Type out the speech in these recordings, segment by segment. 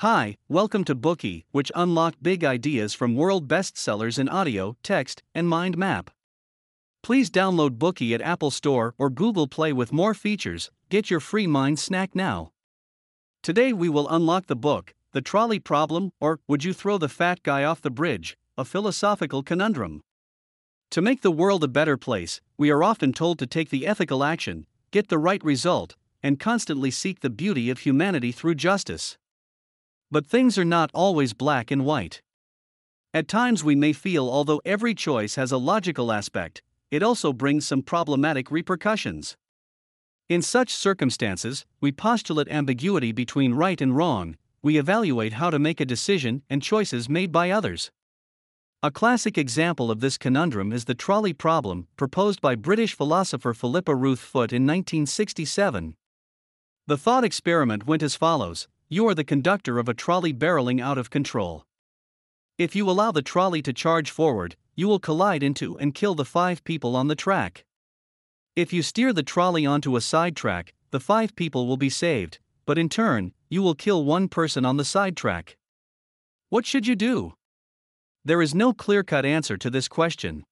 Hi, welcome to Bookey, which unlock big ideas from world bestsellers in audio, text, and mind map. Please download Bookey at Apple Store or Google Play with more features. Get your free mind snack now. Today we will unlock the book, The Trolley Problem, or Would You Throw the Fat Guy Off the Bridge? A philosophical conundrum. To make the world a better place, we are often told to take the ethical action, get the right result, and constantly seek the beauty of humanity through justice. But things are not always black and white. At times we may feel although every choice has a logical aspect, it also brings some problematic repercussions. In such circumstances, we postulate ambiguity between right and wrong, we evaluate how to make a decision and choices made by others. A classic example of this conundrum is the trolley problem, proposed by British philosopher Philippa Ruth Foot in 1967. The thought experiment went as follows You are the conductor of a trolley barreling out of control. If you allow the trolley to charge forward, you will collide into and kill the five people on the track. If you steer the trolley onto a side track, the five people will be saved, but in turn, you will kill one person on the side track. What should you do? There is no clear cut answer to this question.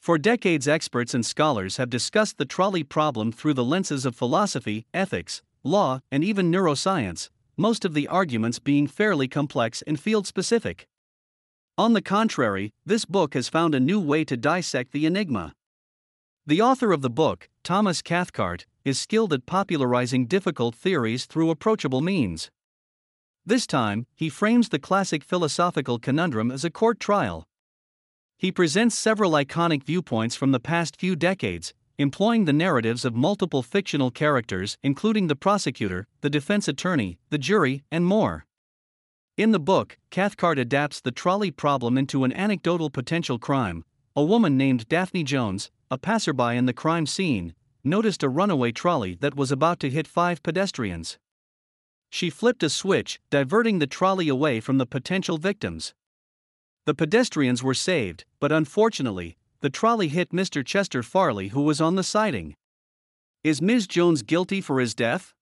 For decades, experts and scholars have discussed the trolley problem through the lenses of philosophy, ethics, law, and even neuroscience, most of the arguments being fairly complex and field specific. On the contrary, this book has found a new way to dissect the enigma. The author of the book, Thomas Cathcart, is skilled at popularizing difficult theories through approachable means. This time, he frames the classic philosophical conundrum as a court trial. He presents several iconic viewpoints from the past few decades, employing the narratives of multiple fictional characters, including the prosecutor, the defense attorney, the jury, and more. In the book, Cathcart adapts the trolley problem into an anecdotal potential crime. A woman named Daphne Jones, a passerby in the crime scene, noticed a runaway trolley that was about to hit five pedestrians. She flipped a switch, diverting the trolley away from the potential victims. The pedestrians were saved, but unfortunately, the trolley hit Mr. Chester Farley, who was on the siding. Is Ms. Jones guilty for his death?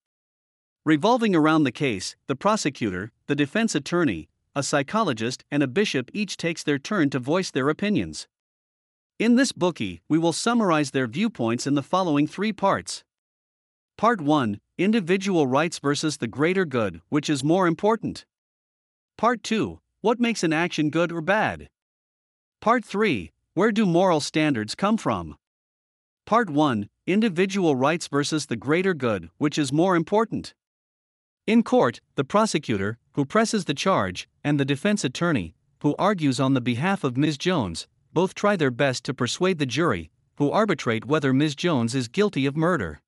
Revolving around the case, the prosecutor, the defense attorney, a psychologist, and a bishop each takes their turn to voice their opinions. In this Bookey, we will summarize their viewpoints in the following three parts. Part 1 Individual rights versus the greater good, which is more important? Part 2 What makes an action good or bad? Part 3 Where do moral standards come from? Part 1 Individual rights versus the greater good, which is more important? In court, the prosecutor, who presses the charge, and the defense attorney, who argues on the behalf of Ms. Jones, both try their best to persuade the jury, who arbitrate whether Ms. Jones is guilty of murder.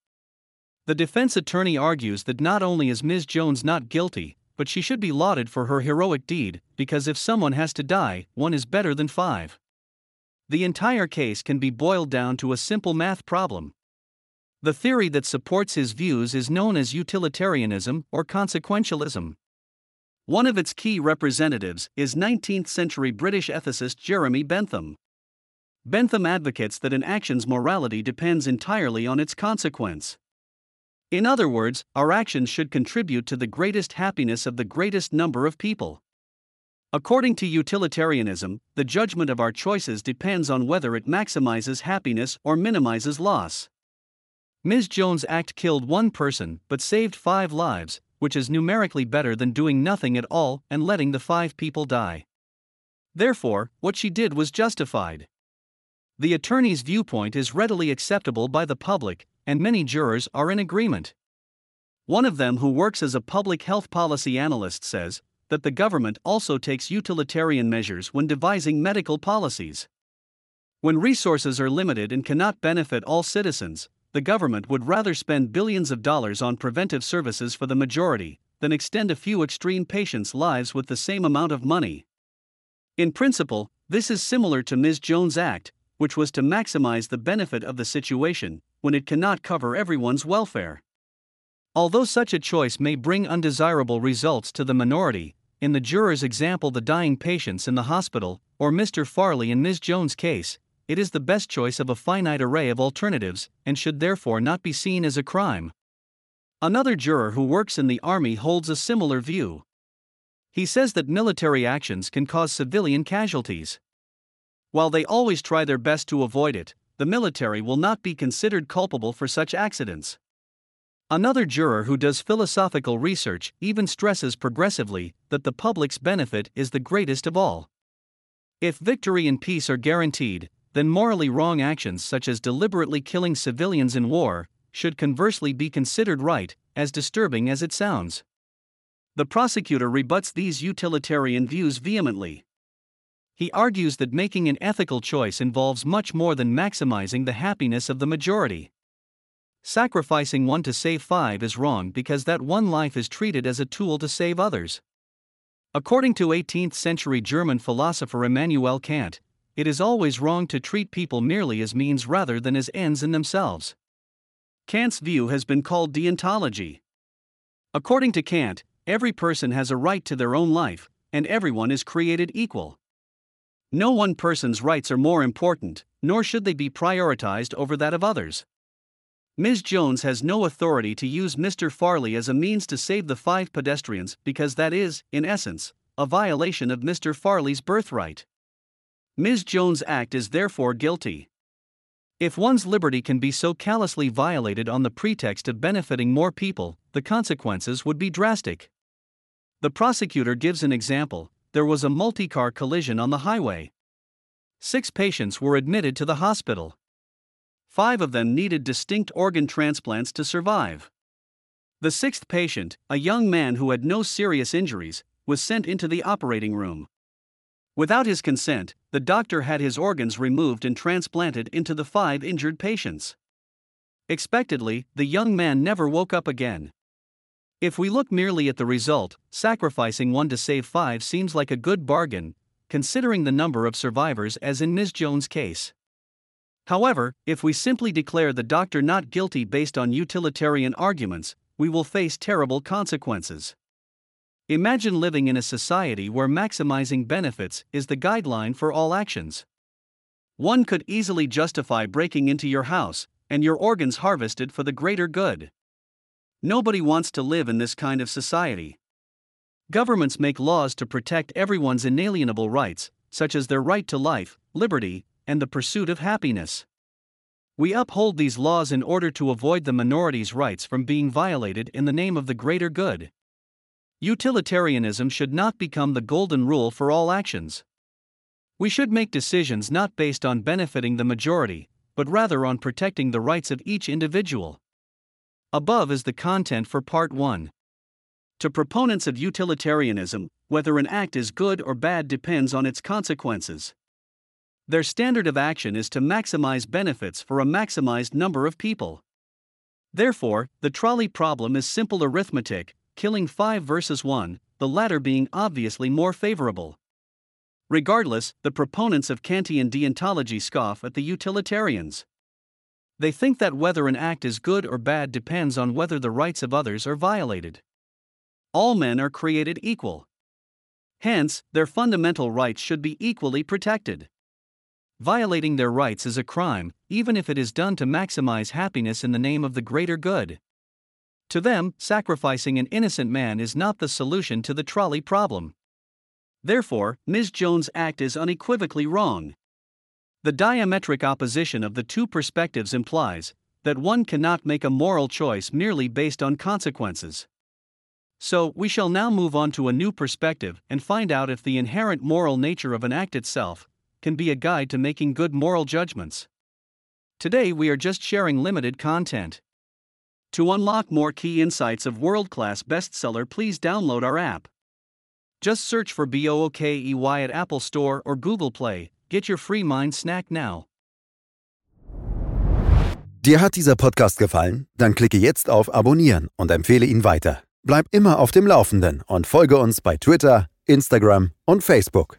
The defense attorney argues that not only is Ms. Jones not guilty, but she should be lauded for her heroic deed, because if someone has to die, one is better than five. The entire case can be boiled down to a simple math problem. The theory that supports his views is known as utilitarianism or consequentialism. One of its key representatives is 19th century British ethicist Jeremy Bentham. Bentham advocates that an action's morality depends entirely on its consequence. In other words, our actions should contribute to the greatest happiness of the greatest number of people. According to utilitarianism, the judgment of our choices depends on whether it maximizes happiness or minimizes loss. Ms. Jones' act killed one person but saved five lives, which is numerically better than doing nothing at all and letting the five people die. Therefore, what she did was justified. The attorney's viewpoint is readily acceptable by the public, and many jurors are in agreement. One of them, who works as a public health policy analyst, says that the government also takes utilitarian measures when devising medical policies. When resources are limited and cannot benefit all citizens, the government would rather spend billions of dollars on preventive services for the majority than extend a few extreme patients' lives with the same amount of money. In principle, this is similar to Ms. Jones' Act, which was to maximize the benefit of the situation when it cannot cover everyone's welfare. Although such a choice may bring undesirable results to the minority, in the juror's example, the dying patients in the hospital, or Mr. Farley in Ms. Jones' case, it is the best choice of a finite array of alternatives and should therefore not be seen as a crime. Another juror who works in the Army holds a similar view. He says that military actions can cause civilian casualties. While they always try their best to avoid it, the military will not be considered culpable for such accidents. Another juror who does philosophical research even stresses progressively that the public's benefit is the greatest of all. If victory and peace are guaranteed, then morally wrong actions such as deliberately killing civilians in war should conversely be considered right, as disturbing as it sounds. The prosecutor rebuts these utilitarian views vehemently. He argues that making an ethical choice involves much more than maximizing the happiness of the majority. Sacrificing one to save five is wrong because that one life is treated as a tool to save others. According to 18th century German philosopher Immanuel Kant, it is always wrong to treat people merely as means rather than as ends in themselves. Kant's view has been called deontology. According to Kant, Every person has a right to their own life, and everyone is created equal. No one person's rights are more important, nor should they be prioritized over that of others. Ms. Jones has no authority to use Mr. Farley as a means to save the five pedestrians because that is, in essence, a violation of Mr. Farley's birthright. Ms. Jones' act is therefore guilty. If one's liberty can be so callously violated on the pretext of benefiting more people, the consequences would be drastic. The prosecutor gives an example there was a multi car collision on the highway. Six patients were admitted to the hospital. Five of them needed distinct organ transplants to survive. The sixth patient, a young man who had no serious injuries, was sent into the operating room. Without his consent, the doctor had his organs removed and transplanted into the five injured patients. Expectedly, the young man never woke up again. If we look merely at the result, sacrificing one to save five seems like a good bargain, considering the number of survivors as in Ms. Jones' case. However, if we simply declare the doctor not guilty based on utilitarian arguments, we will face terrible consequences. Imagine living in a society where maximizing benefits is the guideline for all actions. One could easily justify breaking into your house and your organs harvested for the greater good. Nobody wants to live in this kind of society. Governments make laws to protect everyone's inalienable rights, such as their right to life, liberty, and the pursuit of happiness. We uphold these laws in order to avoid the minority's rights from being violated in the name of the greater good. Utilitarianism should not become the golden rule for all actions. We should make decisions not based on benefiting the majority, but rather on protecting the rights of each individual. Above is the content for Part 1. To proponents of utilitarianism, whether an act is good or bad depends on its consequences. Their standard of action is to maximize benefits for a maximized number of people. Therefore, the trolley problem is simple arithmetic, killing 5 versus 1, the latter being obviously more favorable. Regardless, the proponents of Kantian deontology scoff at the utilitarians. They think that whether an act is good or bad depends on whether the rights of others are violated. All men are created equal. Hence, their fundamental rights should be equally protected. Violating their rights is a crime, even if it is done to maximize happiness in the name of the greater good. To them, sacrificing an innocent man is not the solution to the trolley problem. Therefore, Ms. Jones' act is unequivocally wrong. The diametric opposition of the two perspectives implies that one cannot make a moral choice merely based on consequences. So, we shall now move on to a new perspective and find out if the inherent moral nature of an act itself can be a guide to making good moral judgments. Today, we are just sharing limited content. To unlock more key insights of world class bestseller, please download our app. Just search for BOOKEY at Apple Store or Google Play Get your free mind snack now. Dir hat dieser Podcast gefallen? Dann klicke jetzt auf Abonnieren und empfehle ihn weiter. Bleib immer auf dem Laufenden und folge uns bei Twitter, Instagram und Facebook.